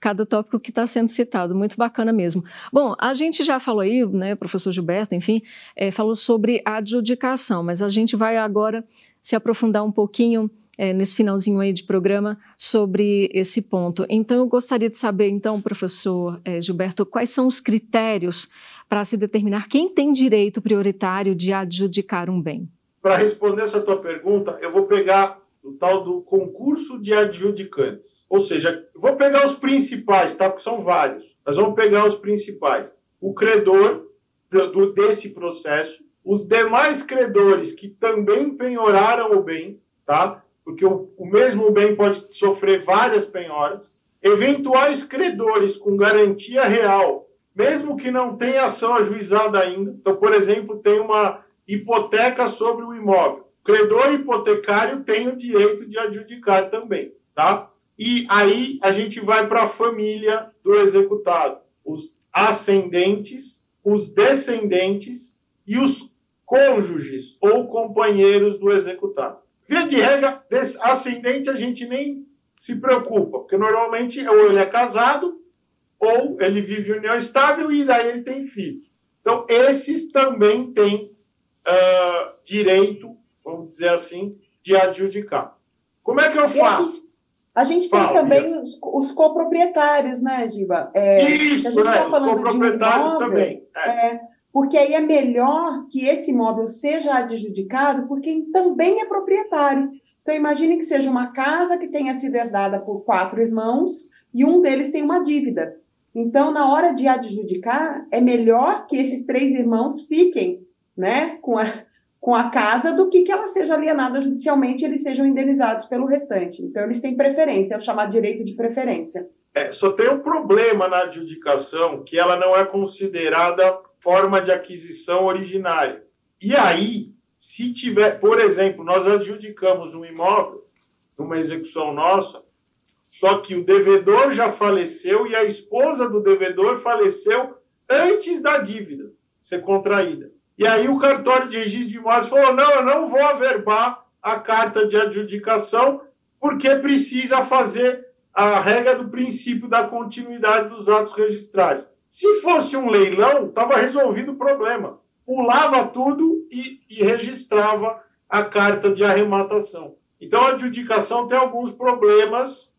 Speaker 2: cada tópico que está sendo citado. Muito bacana mesmo. Bom, a gente já falou aí, né, professor Gilberto, enfim, é, falou sobre adjudicação, mas a gente vai agora se aprofundar um pouquinho é, nesse finalzinho aí de programa sobre esse ponto. Então, eu gostaria de saber, então, professor é, Gilberto, quais são os critérios para se determinar quem tem direito prioritário de adjudicar um bem?
Speaker 4: Para responder essa tua pergunta, eu vou pegar o tal do concurso de adjudicantes. Ou seja, vou pegar os principais, tá? Porque são vários. Nós vamos pegar os principais. O credor do, do, desse processo, os demais credores que também penhoraram o bem, tá? porque o, o mesmo bem pode sofrer várias penhoras, eventuais credores com garantia real, mesmo que não tenha ação ajuizada ainda. Então, por exemplo, tem uma hipoteca sobre o imóvel. Credor hipotecário tem o direito de adjudicar também, tá? E aí a gente vai para a família do executado, os ascendentes, os descendentes e os cônjuges ou companheiros do executado. Via de regra, ascendente a gente nem se preocupa, porque normalmente ou ele é casado ou ele vive união estável e daí ele tem filhos. Então, esses também têm uh, direito, vamos dizer assim, de adjudicar. Como é que eu faço?
Speaker 3: A gente tem Fala, também os, os, coproprietários, né, Giba? É,
Speaker 4: Isso, a gente né? Falando os coproprietários de um imóvel, também.
Speaker 3: É. É, porque aí é melhor que esse imóvel seja adjudicado por quem também é proprietário. Então, imagine que seja uma casa que tenha sido herdada por quatro irmãos e um deles tem uma dívida. Então, na hora de adjudicar, é melhor que esses três irmãos fiquem né, com, a, com a casa do que que ela seja alienada judicialmente e eles sejam indenizados pelo restante. Então, eles têm preferência, é o chamado direito de preferência.
Speaker 4: É, só tem um problema na adjudicação, que ela não é considerada forma de aquisição originária. E aí, se tiver, por exemplo, nós adjudicamos um imóvel, numa execução nossa, só que o devedor já faleceu e a esposa do devedor faleceu antes da dívida ser contraída. E aí o cartório de registro de imóveis falou: não, eu não vou averbar a carta de adjudicação, porque precisa fazer a regra do princípio da continuidade dos atos registrados. Se fosse um leilão, estava resolvido o problema. Pulava tudo e, e registrava a carta de arrematação. Então, a adjudicação tem alguns problemas,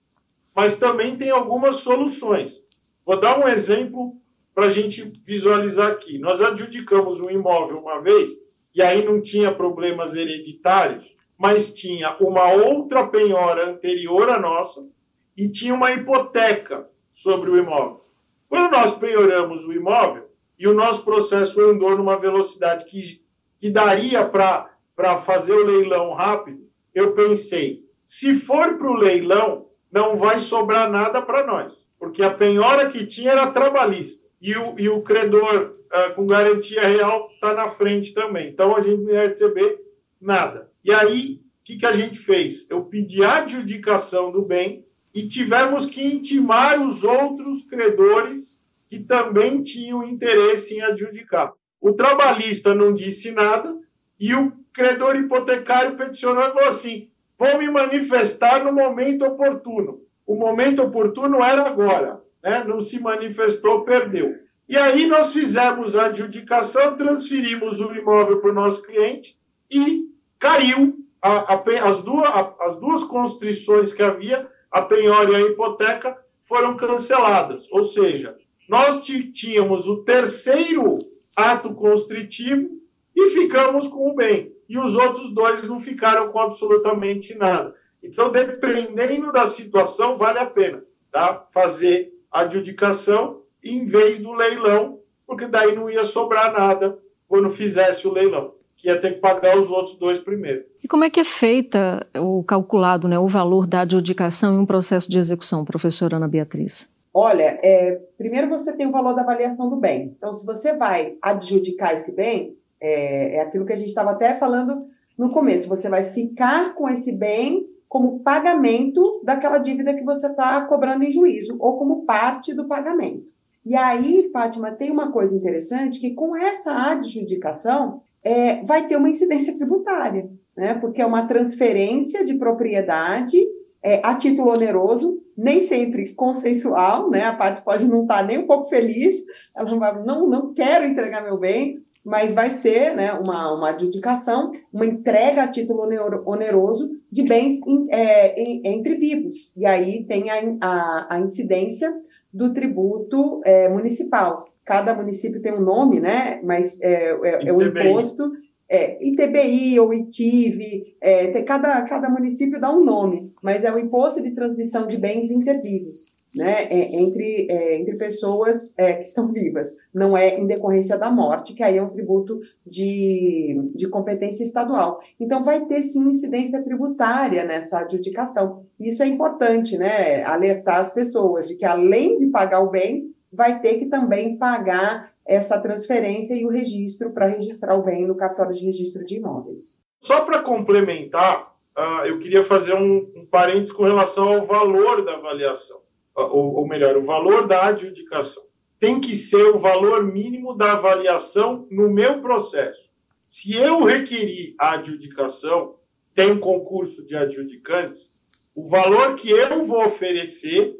Speaker 4: mas também tem algumas soluções. Vou dar um exemplo para a gente visualizar aqui. Nós adjudicamos um imóvel uma vez, e aí não tinha problemas hereditários, mas tinha uma outra penhora anterior à nossa e tinha uma hipoteca sobre o imóvel. Quando nós penhoramos o imóvel e o nosso processo andou numa velocidade que, que daria para fazer o leilão rápido, eu pensei, se for para o leilão, não vai sobrar nada para nós, porque a penhora que tinha era trabalhista e o, e o credor uh, com garantia real está na frente também. Então a gente não ia receber nada. E aí, o que, que a gente fez? Eu pedi a adjudicação do bem e tivemos que intimar os outros credores que também tinham interesse em adjudicar. O trabalhista não disse nada e o credor hipotecário peticionou e falou assim: vou me manifestar no momento oportuno. O momento oportuno era agora, né? não se manifestou, perdeu. E aí nós fizemos a adjudicação, transferimos o imóvel para o nosso cliente e caiu a, a, as, duas, a, as duas constrições que havia, a penhora e a hipoteca, foram canceladas. Ou seja, nós tínhamos o terceiro ato constritivo e ficamos com o bem e os outros dois não ficaram com absolutamente nada. Então, dependendo da situação, vale a pena tá? fazer adjudicação em vez do leilão, porque daí não ia sobrar nada quando fizesse o leilão, que ia ter que pagar os outros dois primeiro.
Speaker 2: E como é que é feita o calculado, né, o valor da adjudicação em um processo de execução, professora Ana Beatriz?
Speaker 3: Olha, é, primeiro você tem o valor da avaliação do bem. Então, se você vai adjudicar esse bem, é, é aquilo que a gente estava até falando no começo. Você vai ficar com esse bem como pagamento daquela dívida que você está cobrando em juízo, ou como parte do pagamento. E aí, Fátima, tem uma coisa interessante que com essa adjudicação é, vai ter uma incidência tributária, né? Porque é uma transferência de propriedade é, a título oneroso, nem sempre consensual, né? A parte pode não estar tá nem um pouco feliz, ela não, vai, não, não quero entregar meu bem, mas vai ser né, uma, uma adjudicação, uma entrega a título oneroso de bens in, é, em, entre vivos. E aí tem a, a, a incidência do tributo é, municipal. Cada município tem um nome, né? Mas é, é, é o imposto. É, ITBI ou ITIV, é, cada, cada município dá um nome, mas é o imposto de transmissão de bens intervivos né, é, entre, é, entre pessoas é, que estão [LAUGHS] vivas, não é em decorrência da morte, que aí é um tributo de, de competência estadual. Então, vai ter sim incidência tributária nessa adjudicação. Isso é importante, né, alertar as pessoas de que além de pagar o bem, vai ter que também pagar essa transferência e o registro para registrar o bem no cartório de registro de imóveis.
Speaker 4: Só para complementar, uh, eu queria fazer um, um parênteses com relação ao valor da avaliação ou, ou melhor, o valor da adjudicação. Tem que ser o valor mínimo da avaliação no meu processo. Se eu requerir a adjudicação, tem concurso de adjudicantes, o valor que eu vou oferecer,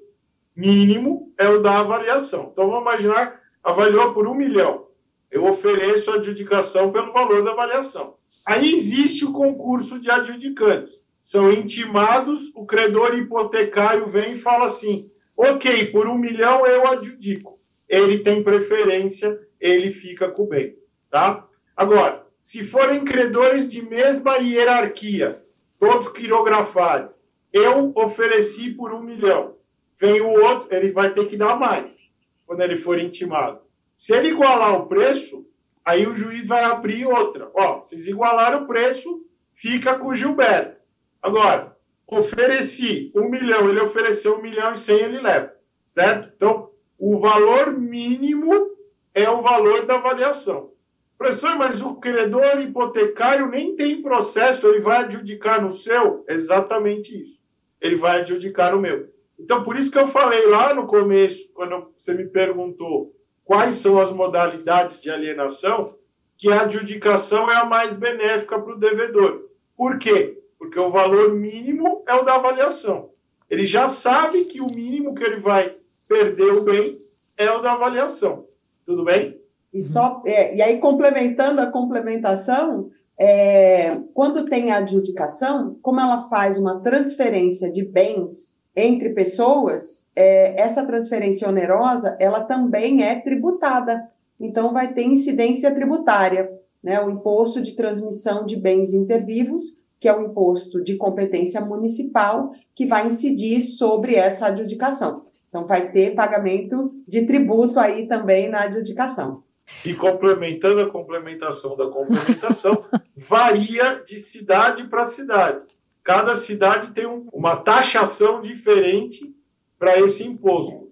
Speaker 4: mínimo, é o da avaliação. Então, vamos imaginar, avaliou por um milhão. Eu ofereço a adjudicação pelo valor da avaliação. Aí existe o concurso de adjudicantes. São intimados, o credor hipotecário vem e fala assim: Ok, por um milhão eu adjudico. Ele tem preferência, ele fica com o bem. Tá? Agora, se forem credores de mesma hierarquia, todos quirografados, eu ofereci por um milhão. Vem o outro, ele vai ter que dar mais. quando ele for intimado. Se ele igualar o preço, aí o juiz vai abrir outra. Ó, vocês igualaram o preço, fica com o Gilberto. Agora, ofereci um milhão, ele ofereceu um milhão e cem, ele leva, certo? Então, o valor mínimo é o valor da avaliação. Professor, mas o credor hipotecário nem tem processo, ele vai adjudicar no seu? Exatamente isso. Ele vai adjudicar no meu. Então, por isso que eu falei lá no começo, quando você me perguntou quais são as modalidades de alienação, que a adjudicação é a mais benéfica para o devedor. Por quê? Porque o valor mínimo é o da avaliação. Ele já sabe que o mínimo que ele vai perder o bem é o da avaliação. Tudo bem?
Speaker 3: E, só, é, e aí, complementando a complementação, é, quando tem a adjudicação, como ela faz uma transferência de bens entre pessoas, é, essa transferência onerosa, ela também é tributada. Então, vai ter incidência tributária, né? O imposto de transmissão de bens intervivos, que é o imposto de competência municipal, que vai incidir sobre essa adjudicação. Então, vai ter pagamento de tributo aí também na adjudicação.
Speaker 4: E complementando a complementação da complementação, [LAUGHS] varia de cidade para cidade. Cada cidade tem um, uma taxação diferente para esse imposto.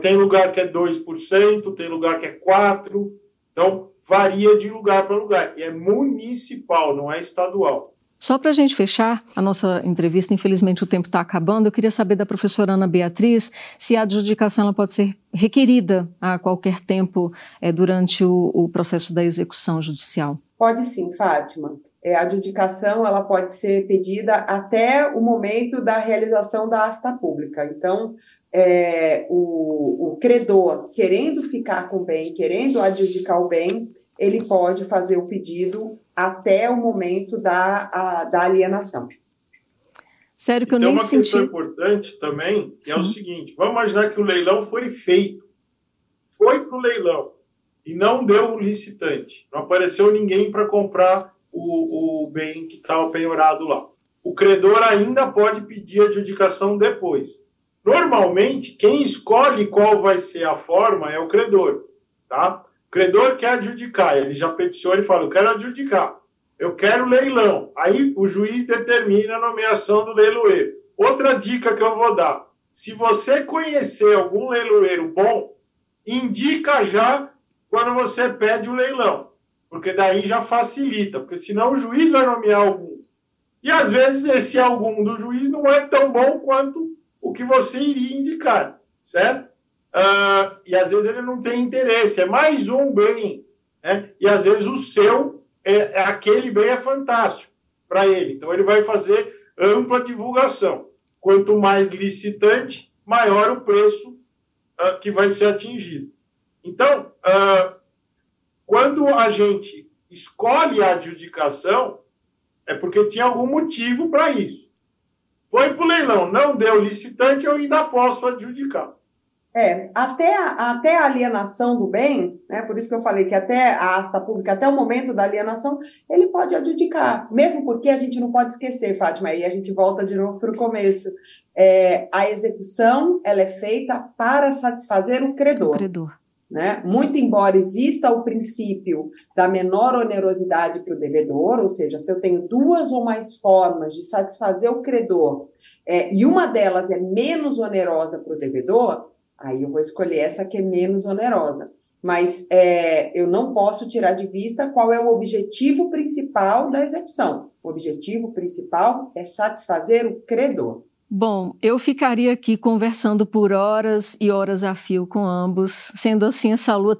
Speaker 4: Tem lugar que é 2%, tem lugar que é 4%. Então, varia de lugar para lugar. E é municipal, não é estadual.
Speaker 2: Só para a gente fechar a nossa entrevista, infelizmente o tempo está acabando, eu queria saber da professora Ana Beatriz se a adjudicação ela pode ser requerida a qualquer tempo é, durante o, o, processo da execução judicial.
Speaker 3: Pode sim, Fátima. É, a adjudicação ela pode ser pedida até o momento da realização da asta pública. Então, é, o, o credor querendo ficar com o bem, querendo adjudicar o bem, ele pode fazer o pedido até o momento da, a, da alienação.
Speaker 2: Sério que eu
Speaker 4: Tem
Speaker 2: nem
Speaker 4: uma
Speaker 2: senti...
Speaker 4: questão importante também, que Sim. é o seguinte, vamos imaginar que o leilão foi feito, foi para o leilão, e não deu o licitante, não apareceu ninguém para comprar o, o bem que estava penhorado lá. O credor ainda pode pedir adjudicação depois. Normalmente, quem escolhe qual vai ser a forma é o credor, tá? Credor quer adjudicar, ele já peticiona e fala: Eu quero adjudicar, eu quero leilão. Aí o juiz determina a nomeação do leiloeiro. Outra dica que eu vou dar: se você conhecer algum leiloeiro bom, indica já quando você pede o leilão, porque daí já facilita, porque senão o juiz vai nomear algum. E às vezes esse algum do juiz não é tão bom quanto o que você iria indicar, certo? Uh, e às vezes ele não tem interesse, é mais um bem, né? e às vezes o seu, é, é aquele bem é fantástico para ele, então ele vai fazer ampla divulgação. Quanto mais licitante, maior o preço uh, que vai ser atingido. Então, uh, quando a gente escolhe a adjudicação, é porque tinha algum motivo para isso. Foi para o leilão, não deu licitante, eu ainda posso adjudicar.
Speaker 3: É, até a, até a alienação do bem, né, por isso que eu falei que até a asta pública, até o momento da alienação, ele pode adjudicar, mesmo porque a gente não pode esquecer, Fátima, aí a gente volta de novo para o começo. É, a execução ela é feita para satisfazer o credor.
Speaker 2: O credor.
Speaker 3: Né? Muito embora exista o princípio da menor onerosidade para o devedor, ou seja, se eu tenho duas ou mais formas de satisfazer o credor, é, e uma delas é menos onerosa para o devedor, Aí eu vou escolher essa que é menos onerosa. Mas é, eu não posso tirar de vista qual é o objetivo principal da execução. O objetivo principal é satisfazer o credor.
Speaker 2: Bom, eu ficaria aqui conversando por horas e horas a fio com ambos. Sendo assim, essa lua,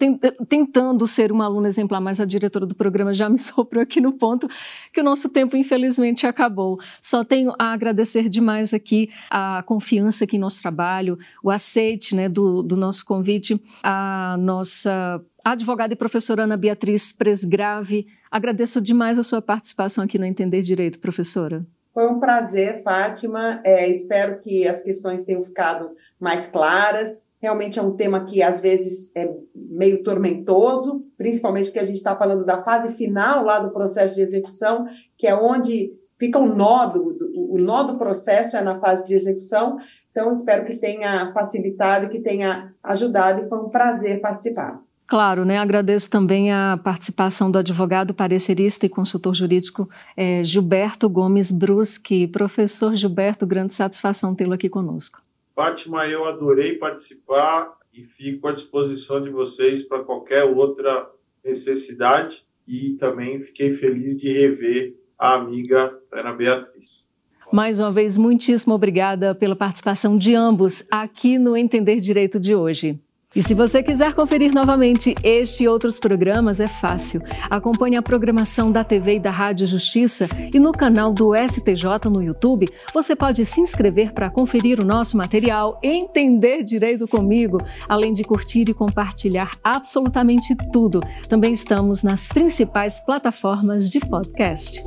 Speaker 2: tentando ser uma aluna exemplar, mas a diretora do programa já me [LAUGHS] soprou aqui no ponto que o nosso tempo, infelizmente, acabou. Só tenho a agradecer demais aqui a confiança aqui em nosso trabalho, o aceite né, do, do nosso convite, a nossa advogada e professora Ana Beatriz Presgrave. Agradeço demais a sua participação aqui no Entender Direito, professora.
Speaker 3: Foi um prazer, Fátima. É, espero que as questões tenham ficado mais claras. Realmente é um tema que às vezes é meio tormentoso, principalmente porque a gente está falando da fase final lá do processo de execução, que é onde fica o nó do, o nó do processo é na fase de execução, então espero que tenha facilitado e que tenha ajudado e foi um prazer participar.
Speaker 2: Claro, né? Agradeço também a participação do advogado parecerista e consultor jurídico é, Gilberto Gomes Bruschi. Professor Gilberto, grande satisfação tê-lo aqui conosco.
Speaker 4: Fátima, eu adorei participar e fico à disposição de vocês para qualquer outra necessidade e também fiquei feliz de rever a amiga Ana Beatriz.
Speaker 2: Mais uma vez, muitíssimo obrigada pela participação de ambos aqui no Entender Direito de hoje. E se você quiser conferir novamente este e outros programas, é fácil. Acompanhe a programação da TV e da Rádio Justiça e no canal do STJ no YouTube. Você pode se inscrever para conferir o nosso material, entender direito comigo, além de curtir e compartilhar absolutamente tudo. Também estamos nas principais plataformas de podcast.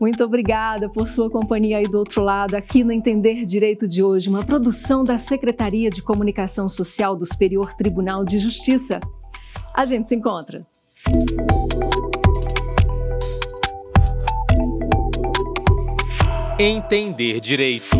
Speaker 2: Muito obrigada por sua companhia aí do outro lado, aqui no Entender Direito de hoje, uma produção da Secretaria de Comunicação Social do Superior Tribunal de Justiça. A gente se encontra.
Speaker 1: Entender Direito.